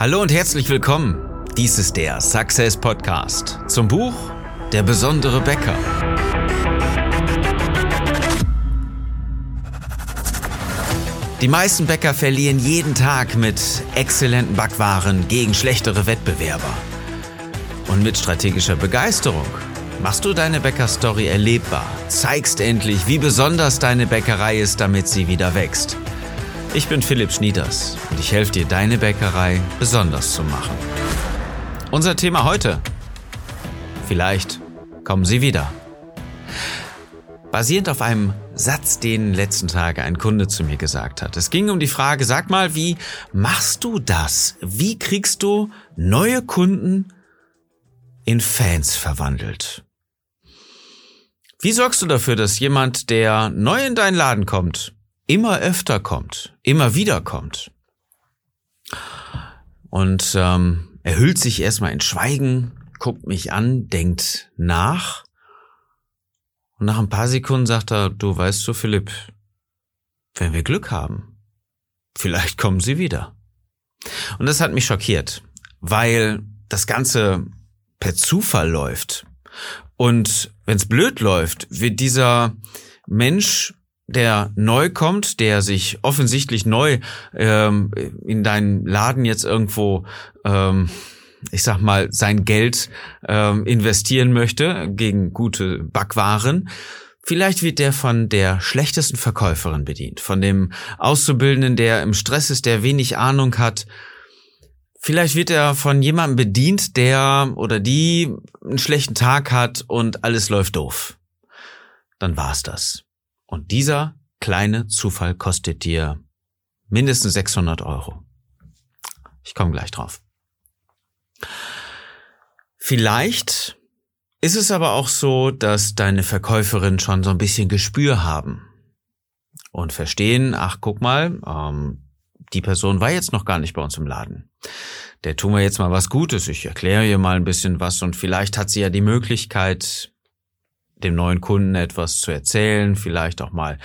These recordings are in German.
Hallo und herzlich willkommen. Dies ist der Success Podcast zum Buch Der besondere Bäcker. Die meisten Bäcker verlieren jeden Tag mit exzellenten Backwaren gegen schlechtere Wettbewerber. Und mit strategischer Begeisterung machst du deine Bäckerstory erlebbar, zeigst endlich, wie besonders deine Bäckerei ist, damit sie wieder wächst. Ich bin Philipp Schnieders und ich helfe dir, deine Bäckerei besonders zu machen. Unser Thema heute. Vielleicht kommen sie wieder. Basierend auf einem Satz, den letzten Tage ein Kunde zu mir gesagt hat. Es ging um die Frage, sag mal, wie machst du das? Wie kriegst du neue Kunden in Fans verwandelt? Wie sorgst du dafür, dass jemand, der neu in deinen Laden kommt, immer öfter kommt, immer wieder kommt? Und ähm, er hüllt sich erstmal in Schweigen, guckt mich an, denkt nach und nach ein paar Sekunden sagt er, du weißt so, Philipp, wenn wir Glück haben, vielleicht kommen sie wieder. Und das hat mich schockiert, weil das Ganze per Zufall läuft. Und wenn es blöd läuft, wird dieser Mensch, der neu kommt, der sich offensichtlich neu ähm, in deinen Laden jetzt irgendwo ähm, ich sag mal, sein Geld ähm, investieren möchte gegen gute Backwaren, Vielleicht wird der von der schlechtesten Verkäuferin bedient, von dem Auszubildenden, der im Stress ist, der wenig Ahnung hat. Vielleicht wird er von jemandem bedient, der oder die einen schlechten Tag hat und alles läuft doof. Dann war's das. Und dieser kleine Zufall kostet dir mindestens 600 Euro. Ich komme gleich drauf. Vielleicht ist es aber auch so, dass deine Verkäuferin schon so ein bisschen Gespür haben und verstehen, ach guck mal, ähm, die Person war jetzt noch gar nicht bei uns im Laden. Der tun wir jetzt mal was Gutes. Ich erkläre ihr mal ein bisschen was und vielleicht hat sie ja die Möglichkeit, dem neuen Kunden etwas zu erzählen, vielleicht auch mal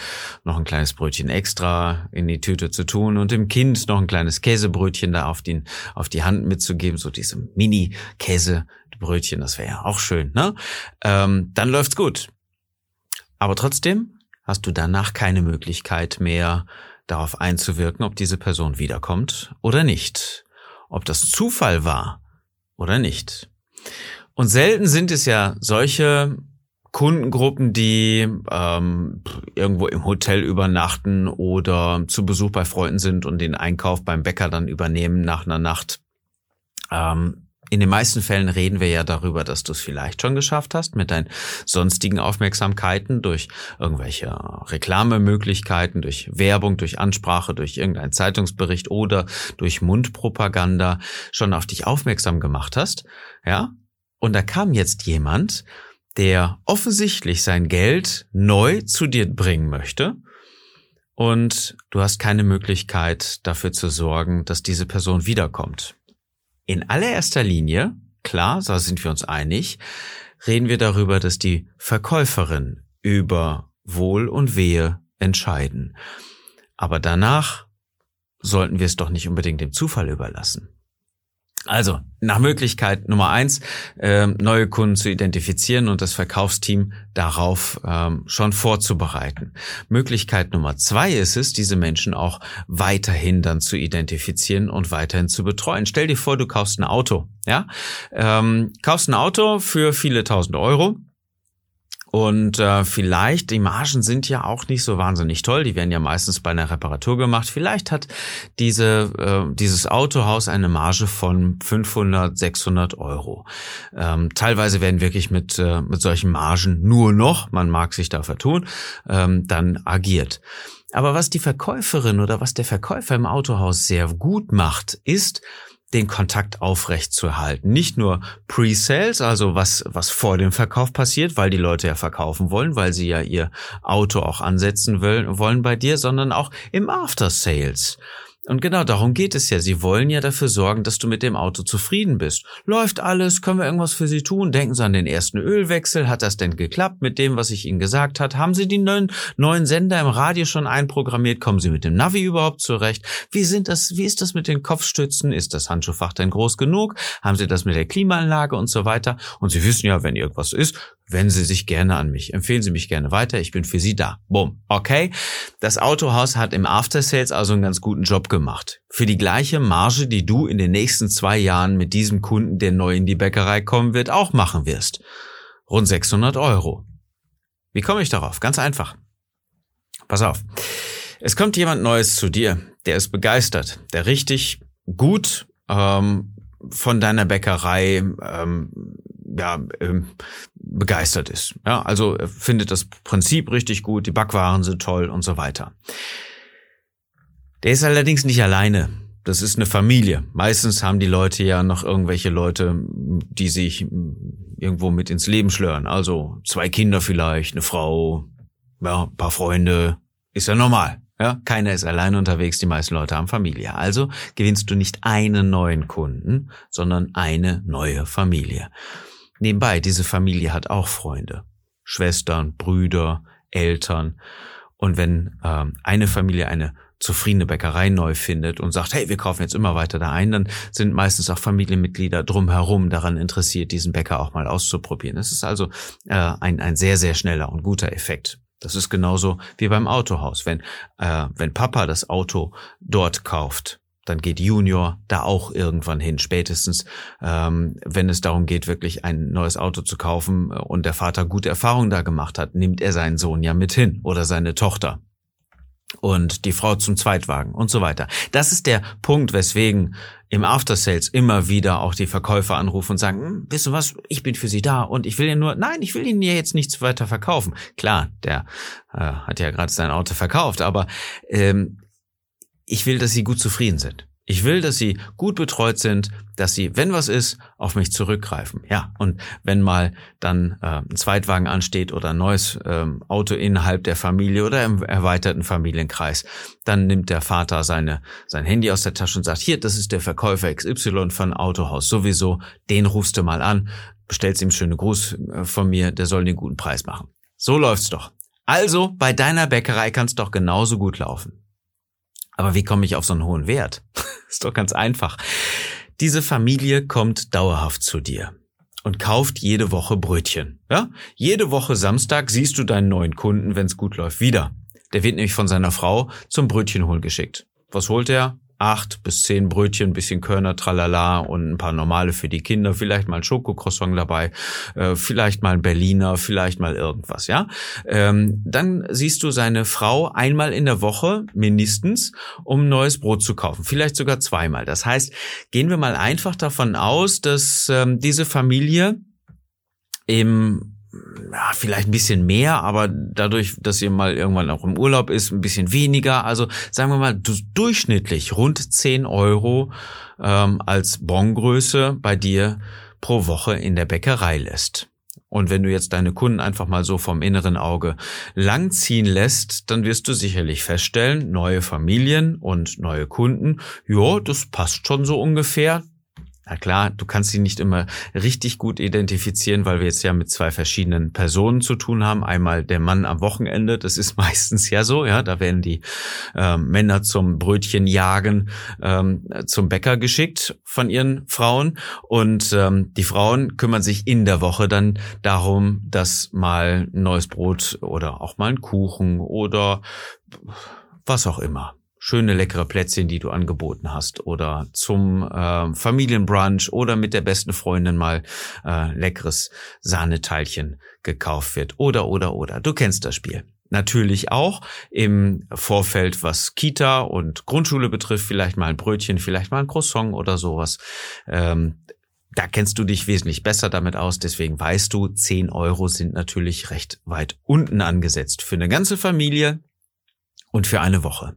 noch ein kleines Brötchen extra in die Tüte zu tun und dem Kind noch ein kleines Käsebrötchen da auf, den, auf die Hand mitzugeben, so diese Mini-Käsebrötchen, das wäre ja auch schön, ne? Ähm, dann läuft's gut. Aber trotzdem hast du danach keine Möglichkeit mehr, darauf einzuwirken, ob diese Person wiederkommt oder nicht. Ob das Zufall war oder nicht. Und selten sind es ja solche Kundengruppen, die ähm, irgendwo im Hotel übernachten oder zu Besuch bei Freunden sind und den Einkauf beim Bäcker dann übernehmen nach einer Nacht. Ähm, in den meisten Fällen reden wir ja darüber, dass du es vielleicht schon geschafft hast mit deinen sonstigen Aufmerksamkeiten durch irgendwelche Reklamemöglichkeiten, durch Werbung, durch Ansprache, durch irgendeinen Zeitungsbericht oder durch Mundpropaganda schon auf dich aufmerksam gemacht hast. Ja? Und da kam jetzt jemand, der offensichtlich sein Geld neu zu dir bringen möchte und du hast keine Möglichkeit dafür zu sorgen, dass diese Person wiederkommt. In allererster Linie, klar, da sind wir uns einig, reden wir darüber, dass die Verkäuferin über Wohl und Wehe entscheiden. Aber danach sollten wir es doch nicht unbedingt dem Zufall überlassen. Also nach Möglichkeit Nummer eins, äh, neue Kunden zu identifizieren und das Verkaufsteam darauf ähm, schon vorzubereiten. Möglichkeit Nummer zwei ist es, diese Menschen auch weiterhin dann zu identifizieren und weiterhin zu betreuen. Stell dir vor, du kaufst ein Auto, ja, ähm, kaufst ein Auto für viele tausend Euro und äh, vielleicht, die Margen sind ja auch nicht so wahnsinnig toll, die werden ja meistens bei einer Reparatur gemacht. Vielleicht hat diese, äh, dieses Autohaus eine Marge von 500, 600 Euro. Ähm, teilweise werden wirklich mit, äh, mit solchen Margen nur noch, man mag sich da vertun, ähm, dann agiert. Aber was die Verkäuferin oder was der Verkäufer im Autohaus sehr gut macht, ist, den Kontakt aufrecht zu halten. Nicht nur Pre-Sales, also was, was vor dem Verkauf passiert, weil die Leute ja verkaufen wollen, weil sie ja ihr Auto auch ansetzen wollen, wollen bei dir, sondern auch im After-Sales. Und genau darum geht es ja. Sie wollen ja dafür sorgen, dass du mit dem Auto zufrieden bist. Läuft alles? Können wir irgendwas für Sie tun? Denken Sie an den ersten Ölwechsel. Hat das denn geklappt mit dem, was ich Ihnen gesagt hat? Haben Sie die neuen, neuen Sender im Radio schon einprogrammiert? Kommen Sie mit dem Navi überhaupt zurecht? Wie sind das, wie ist das mit den Kopfstützen? Ist das Handschuhfach denn groß genug? Haben Sie das mit der Klimaanlage und so weiter? Und Sie wissen ja, wenn irgendwas ist, wenden Sie sich gerne an mich. Empfehlen Sie mich gerne weiter. Ich bin für Sie da. Boom. Okay. Das Autohaus hat im After Sales also einen ganz guten Job gemacht. Für die gleiche Marge, die du in den nächsten zwei Jahren mit diesem Kunden, der neu in die Bäckerei kommen wird, auch machen wirst. Rund 600 Euro. Wie komme ich darauf? Ganz einfach. Pass auf. Es kommt jemand Neues zu dir, der ist begeistert, der richtig gut ähm, von deiner Bäckerei ähm, ja, ähm, begeistert ist. Ja, also findet das Prinzip richtig gut, die Backwaren sind toll und so weiter. Der ist allerdings nicht alleine. Das ist eine Familie. Meistens haben die Leute ja noch irgendwelche Leute, die sich irgendwo mit ins Leben schlören. Also zwei Kinder vielleicht, eine Frau, ja, paar Freunde. Ist ja normal. Ja, keiner ist allein unterwegs, die meisten Leute haben Familie. Also gewinnst du nicht einen neuen Kunden, sondern eine neue Familie. Nebenbei, diese Familie hat auch Freunde, Schwestern, Brüder, Eltern. Und wenn ähm, eine Familie eine zufriedene Bäckerei neu findet und sagt, hey, wir kaufen jetzt immer weiter da ein, dann sind meistens auch Familienmitglieder drumherum daran interessiert, diesen Bäcker auch mal auszuprobieren. Das ist also äh, ein, ein sehr, sehr schneller und guter Effekt. Das ist genauso wie beim Autohaus. Wenn, äh, wenn Papa das Auto dort kauft, dann geht Junior da auch irgendwann hin, spätestens, ähm, wenn es darum geht, wirklich ein neues Auto zu kaufen und der Vater gute Erfahrungen da gemacht hat, nimmt er seinen Sohn ja mit hin oder seine Tochter und die Frau zum Zweitwagen und so weiter. Das ist der Punkt, weswegen im After Sales immer wieder auch die Verkäufer anrufen und sagen, hm, wissen was, ich bin für Sie da und ich will Ihnen nur, nein, ich will Ihnen ja jetzt nichts weiter verkaufen. Klar, der äh, hat ja gerade sein Auto verkauft, aber ähm, ich will, dass sie gut zufrieden sind. Ich will, dass sie gut betreut sind, dass sie, wenn was ist, auf mich zurückgreifen. Ja, und wenn mal dann äh, ein Zweitwagen ansteht oder ein neues ähm, Auto innerhalb der Familie oder im erweiterten Familienkreis, dann nimmt der Vater seine, sein Handy aus der Tasche und sagt, hier, das ist der Verkäufer XY von Autohaus sowieso, den rufst du mal an, bestellst ihm schöne Gruß äh, von mir, der soll den guten Preis machen. So läuft's doch. Also, bei deiner Bäckerei kann's doch genauso gut laufen. Aber wie komme ich auf so einen hohen Wert? ist doch ganz einfach. Diese Familie kommt dauerhaft zu dir und kauft jede Woche Brötchen. Ja? Jede Woche Samstag siehst du deinen neuen Kunden, wenn es gut läuft, wieder. Der wird nämlich von seiner Frau zum Brötchenholen geschickt. Was holt er? Acht bis zehn Brötchen, bisschen Körner, tralala und ein paar normale für die Kinder, vielleicht mal ein Schokocroissant dabei, äh, vielleicht mal ein Berliner, vielleicht mal irgendwas, ja. Ähm, dann siehst du seine Frau einmal in der Woche mindestens, um neues Brot zu kaufen, vielleicht sogar zweimal. Das heißt, gehen wir mal einfach davon aus, dass ähm, diese Familie im ja, vielleicht ein bisschen mehr, aber dadurch, dass ihr mal irgendwann auch im Urlaub ist, ein bisschen weniger. Also sagen wir mal durchschnittlich rund 10 Euro ähm, als Bongröße bei dir pro Woche in der Bäckerei lässt. Und wenn du jetzt deine Kunden einfach mal so vom inneren Auge langziehen lässt, dann wirst du sicherlich feststellen, neue Familien und neue Kunden, ja, das passt schon so ungefähr. Na klar, du kannst sie nicht immer richtig gut identifizieren, weil wir jetzt ja mit zwei verschiedenen Personen zu tun haben. Einmal der Mann am Wochenende, das ist meistens ja so, ja, da werden die äh, Männer zum Brötchen jagen, ähm, zum Bäcker geschickt von ihren Frauen und ähm, die Frauen kümmern sich in der Woche dann darum, dass mal ein neues Brot oder auch mal ein Kuchen oder was auch immer schöne leckere Plätzchen, die du angeboten hast oder zum äh, Familienbrunch oder mit der besten Freundin mal äh, leckeres Sahneteilchen gekauft wird oder oder oder. Du kennst das Spiel. Natürlich auch im Vorfeld, was Kita und Grundschule betrifft, vielleicht mal ein Brötchen, vielleicht mal ein Croissant oder sowas. Ähm, da kennst du dich wesentlich besser damit aus, deswegen weißt du, 10 Euro sind natürlich recht weit unten angesetzt. Für eine ganze Familie und für eine Woche.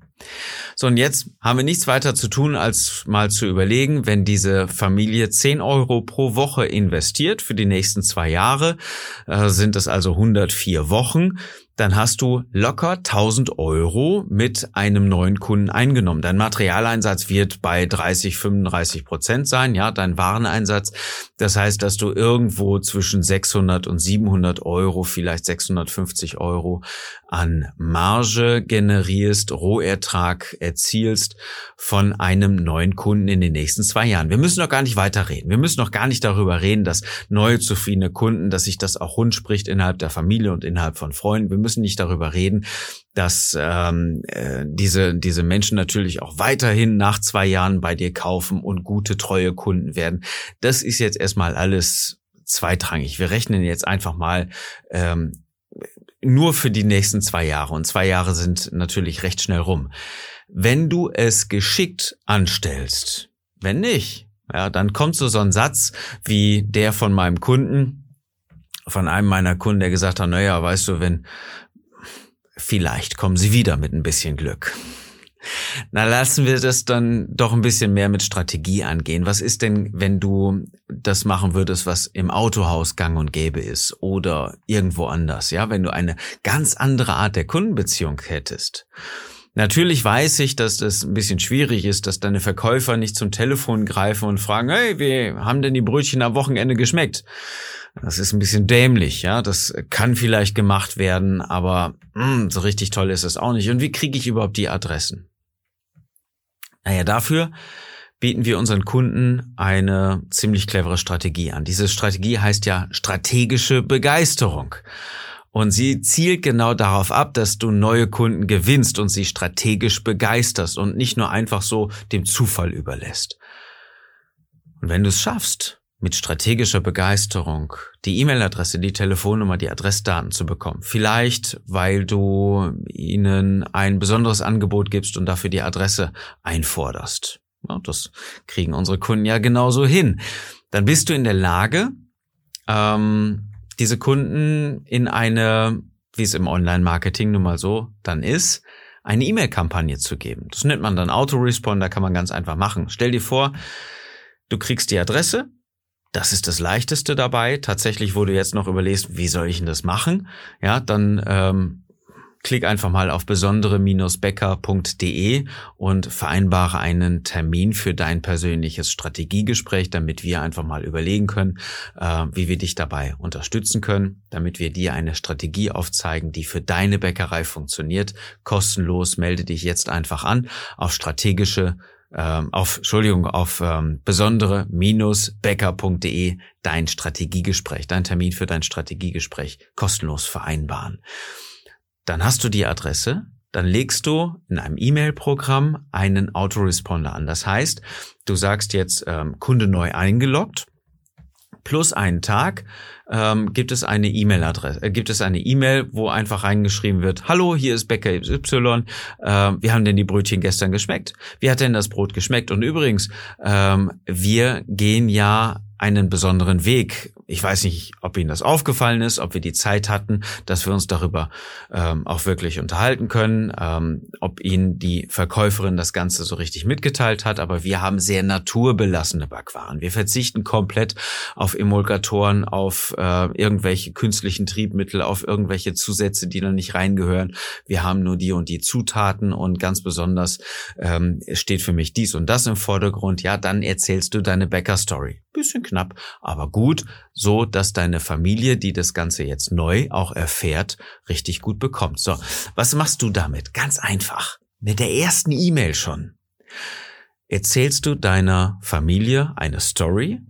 So, und jetzt haben wir nichts weiter zu tun, als mal zu überlegen, wenn diese Familie 10 Euro pro Woche investiert für die nächsten zwei Jahre, äh, sind es also 104 Wochen, dann hast du locker 1000 Euro mit einem neuen Kunden eingenommen. Dein Materialeinsatz wird bei 30, 35 Prozent sein, ja, dein Wareneinsatz. Das heißt, dass du irgendwo zwischen 600 und 700 Euro, vielleicht 650 Euro an Marge generierst, Rohertrag erzielst von einem neuen Kunden in den nächsten zwei Jahren. Wir müssen noch gar nicht weiterreden. Wir müssen noch gar nicht darüber reden, dass neue zufriedene Kunden, dass sich das auch rund spricht innerhalb der Familie und innerhalb von Freunden. Wir müssen nicht darüber reden, dass ähm, äh, diese, diese Menschen natürlich auch weiterhin nach zwei Jahren bei dir kaufen und gute, treue Kunden werden. Das ist jetzt erstmal alles zweitrangig. Wir rechnen jetzt einfach mal ähm, nur für die nächsten zwei Jahre. Und zwei Jahre sind natürlich recht schnell rum. Wenn du es geschickt anstellst, wenn nicht, ja, dann kommt so so ein Satz wie der von meinem Kunden, von einem meiner Kunden, der gesagt hat, naja, weißt du, wenn, vielleicht kommen sie wieder mit ein bisschen Glück. Na, lassen wir das dann doch ein bisschen mehr mit Strategie angehen. Was ist denn, wenn du das machen würdest, was im Autohaus gang und gäbe ist oder irgendwo anders? Ja, wenn du eine ganz andere Art der Kundenbeziehung hättest. Natürlich weiß ich, dass das ein bisschen schwierig ist, dass deine Verkäufer nicht zum Telefon greifen und fragen, hey, wie haben denn die Brötchen am Wochenende geschmeckt? Das ist ein bisschen dämlich, ja. Das kann vielleicht gemacht werden, aber mh, hm, so richtig toll ist es auch nicht. Und wie kriege ich überhaupt die Adressen? Naja, dafür bieten wir unseren Kunden eine ziemlich clevere Strategie an. Diese Strategie heißt ja strategische Begeisterung. Und sie zielt genau darauf ab, dass du neue Kunden gewinnst und sie strategisch begeisterst und nicht nur einfach so dem Zufall überlässt. Und wenn du es schaffst, mit strategischer Begeisterung die E-Mail-Adresse, die Telefonnummer, die Adressdaten zu bekommen. Vielleicht, weil du ihnen ein besonderes Angebot gibst und dafür die Adresse einforderst. Ja, das kriegen unsere Kunden ja genauso hin. Dann bist du in der Lage, ähm, diese Kunden in eine, wie es im Online-Marketing nun mal so dann ist, eine E-Mail-Kampagne zu geben. Das nennt man dann Autoresponder, kann man ganz einfach machen. Stell dir vor, du kriegst die Adresse, das ist das Leichteste dabei. Tatsächlich, wo du jetzt noch überlegst, wie soll ich denn das machen? Ja, dann ähm, klick einfach mal auf besondere-becker.de und vereinbare einen Termin für dein persönliches Strategiegespräch, damit wir einfach mal überlegen können, äh, wie wir dich dabei unterstützen können, damit wir dir eine Strategie aufzeigen, die für deine Bäckerei funktioniert. Kostenlos melde dich jetzt einfach an auf strategische ähm, auf, Entschuldigung, auf ähm, besondere-becker.de dein Strategiegespräch, dein Termin für dein Strategiegespräch kostenlos vereinbaren. Dann hast du die Adresse, dann legst du in einem E-Mail-Programm einen Autoresponder an. Das heißt, du sagst jetzt ähm, Kunde neu eingeloggt plus einen Tag ähm, gibt es eine E-Mail-Adresse, äh, gibt es eine E-Mail, wo einfach reingeschrieben wird, hallo, hier ist Bäcker XY, äh, wie haben denn die Brötchen gestern geschmeckt? Wie hat denn das Brot geschmeckt? Und übrigens, ähm, wir gehen ja einen besonderen Weg. Ich weiß nicht, ob Ihnen das aufgefallen ist, ob wir die Zeit hatten, dass wir uns darüber ähm, auch wirklich unterhalten können, ähm, ob Ihnen die Verkäuferin das Ganze so richtig mitgeteilt hat. Aber wir haben sehr naturbelassene Backwaren. Wir verzichten komplett auf Emulgatoren, auf äh, irgendwelche künstlichen Triebmittel, auf irgendwelche Zusätze, die da nicht reingehören. Wir haben nur die und die Zutaten und ganz besonders ähm, steht für mich dies und das im Vordergrund. Ja, dann erzählst du deine Bäcker-Story bisschen knapp, aber gut, so dass deine Familie, die das Ganze jetzt neu auch erfährt, richtig gut bekommt. So, was machst du damit? Ganz einfach. Mit der ersten E-Mail schon. Erzählst du deiner Familie eine Story,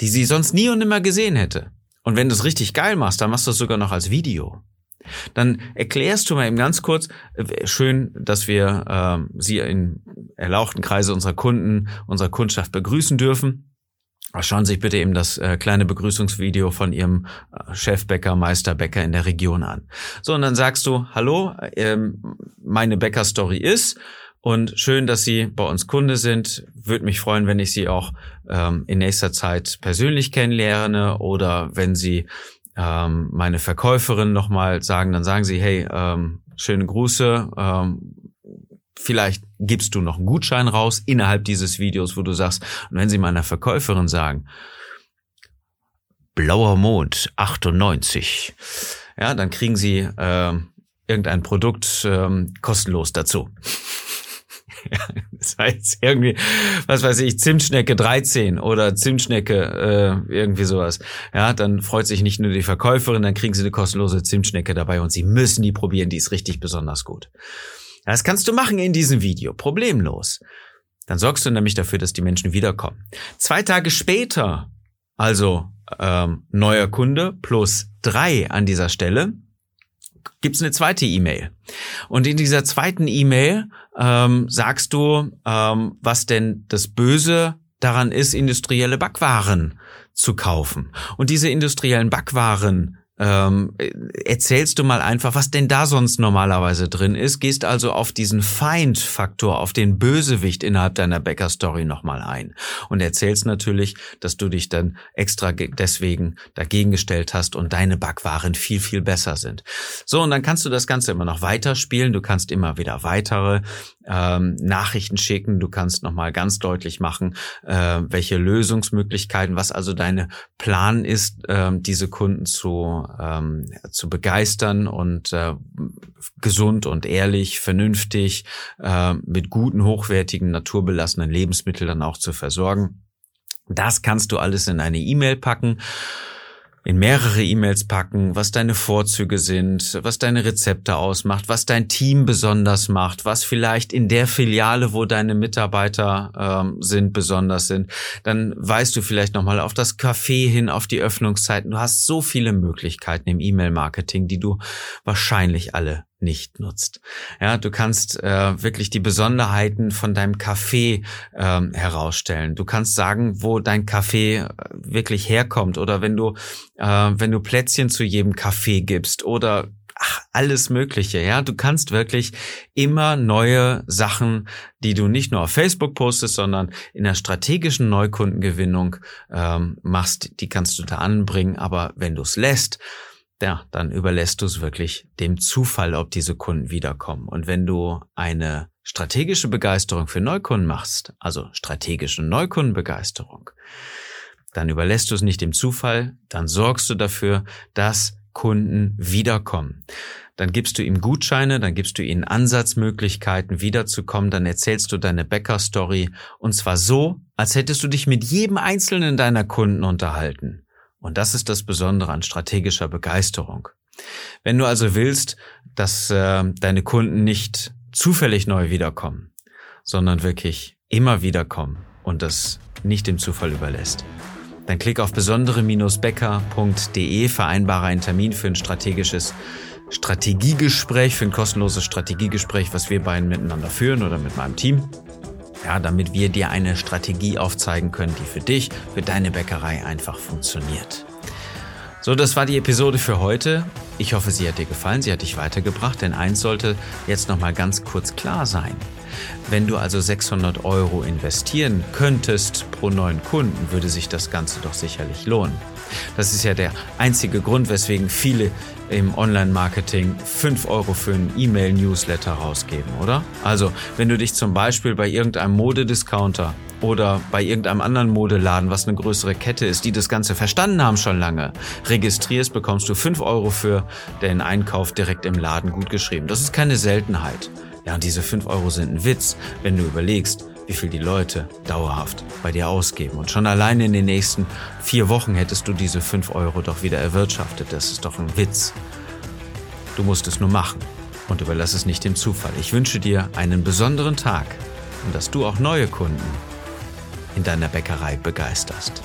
die sie sonst nie und nimmer gesehen hätte. Und wenn du es richtig geil machst, dann machst du es sogar noch als Video. Dann erklärst du mal eben ganz kurz, äh, schön, dass wir äh, Sie in erlauchten Kreise unserer Kunden, unserer Kundschaft begrüßen dürfen. Schauen Sie sich bitte eben das äh, kleine Begrüßungsvideo von Ihrem äh, Chefbäcker, Meisterbäcker in der Region an. So, und dann sagst du, hallo, ähm, meine Bäcker-Story ist und schön, dass Sie bei uns Kunde sind. Würde mich freuen, wenn ich Sie auch ähm, in nächster Zeit persönlich kennenlerne oder wenn Sie ähm, meine Verkäuferin nochmal sagen, dann sagen Sie, hey, ähm, schöne Grüße, ähm, Vielleicht gibst du noch einen Gutschein raus innerhalb dieses Videos, wo du sagst, und wenn sie meiner Verkäuferin sagen, blauer Mond 98, ja, dann kriegen sie äh, irgendein Produkt ähm, kostenlos dazu. Ja, das heißt irgendwie, was weiß ich, Zimtschnecke 13 oder Zimtschnecke äh, irgendwie sowas. Ja, dann freut sich nicht nur die Verkäuferin, dann kriegen sie eine kostenlose Zimtschnecke dabei und sie müssen die probieren, die ist richtig besonders gut. Das kannst du machen in diesem Video, problemlos. Dann sorgst du nämlich dafür, dass die Menschen wiederkommen. Zwei Tage später, also ähm, neuer Kunde plus drei an dieser Stelle, gibt's eine zweite E-Mail. Und in dieser zweiten E-Mail ähm, sagst du, ähm, was denn das Böse daran ist, industrielle Backwaren zu kaufen. Und diese industriellen Backwaren ähm, erzählst du mal einfach, was denn da sonst normalerweise drin ist, gehst also auf diesen Feindfaktor, auf den Bösewicht innerhalb deiner Bäcker-Story nochmal ein. Und erzählst natürlich, dass du dich dann extra deswegen dagegen gestellt hast und deine Backwaren viel, viel besser sind. So, und dann kannst du das Ganze immer noch weiterspielen, du kannst immer wieder weitere ähm, Nachrichten schicken, du kannst nochmal ganz deutlich machen, äh, welche Lösungsmöglichkeiten, was also deine Plan ist, äh, diese Kunden zu ähm, zu begeistern und äh, gesund und ehrlich, vernünftig, äh, mit guten, hochwertigen, naturbelassenen Lebensmitteln dann auch zu versorgen. Das kannst du alles in eine E-Mail packen in mehrere E-Mails packen, was deine Vorzüge sind, was deine Rezepte ausmacht, was dein Team besonders macht, was vielleicht in der Filiale, wo deine Mitarbeiter ähm, sind, besonders sind. Dann weißt du vielleicht nochmal auf das Café hin, auf die Öffnungszeiten. Du hast so viele Möglichkeiten im E-Mail-Marketing, die du wahrscheinlich alle nicht nutzt. Ja, du kannst äh, wirklich die Besonderheiten von deinem Kaffee ähm, herausstellen. Du kannst sagen, wo dein Kaffee äh, wirklich herkommt oder wenn du äh, wenn du Plätzchen zu jedem Kaffee gibst oder ach, alles Mögliche. Ja, du kannst wirklich immer neue Sachen, die du nicht nur auf Facebook postest, sondern in der strategischen Neukundengewinnung ähm, machst, die kannst du da anbringen. Aber wenn du es lässt, ja, dann überlässt du es wirklich dem Zufall, ob diese Kunden wiederkommen. Und wenn du eine strategische Begeisterung für Neukunden machst, also strategische Neukundenbegeisterung, dann überlässt du es nicht dem Zufall, dann sorgst du dafür, dass Kunden wiederkommen. Dann gibst du ihm Gutscheine, dann gibst du ihnen Ansatzmöglichkeiten wiederzukommen, dann erzählst du deine Bäcker-Story und zwar so, als hättest du dich mit jedem einzelnen deiner Kunden unterhalten. Und das ist das Besondere an strategischer Begeisterung. Wenn du also willst, dass äh, deine Kunden nicht zufällig neu wiederkommen, sondern wirklich immer wiederkommen und das nicht dem Zufall überlässt, dann klick auf besondere-becker.de, vereinbare einen Termin für ein strategisches Strategiegespräch, für ein kostenloses Strategiegespräch, was wir beiden miteinander führen oder mit meinem Team ja, damit wir dir eine Strategie aufzeigen können, die für dich, für deine Bäckerei einfach funktioniert. So, das war die Episode für heute. Ich hoffe, sie hat dir gefallen, sie hat dich weitergebracht, denn eins sollte jetzt nochmal ganz kurz klar sein. Wenn du also 600 Euro investieren könntest pro neuen Kunden, würde sich das Ganze doch sicherlich lohnen. Das ist ja der einzige Grund, weswegen viele im Online-Marketing 5 Euro für einen E-Mail-Newsletter rausgeben, oder? Also, wenn du dich zum Beispiel bei irgendeinem Modediscounter oder bei irgendeinem anderen Modeladen, was eine größere Kette ist, die das Ganze verstanden haben schon lange, registrierst, bekommst du 5 Euro für den Einkauf direkt im Laden gut geschrieben. Das ist keine Seltenheit. Ja, und diese 5 Euro sind ein Witz, wenn du überlegst, wie viel die Leute dauerhaft bei dir ausgeben. Und schon alleine in den nächsten vier Wochen hättest du diese 5 Euro doch wieder erwirtschaftet. Das ist doch ein Witz. Du musst es nur machen und überlass es nicht dem Zufall. Ich wünsche dir einen besonderen Tag und dass du auch neue Kunden in deiner Bäckerei begeisterst.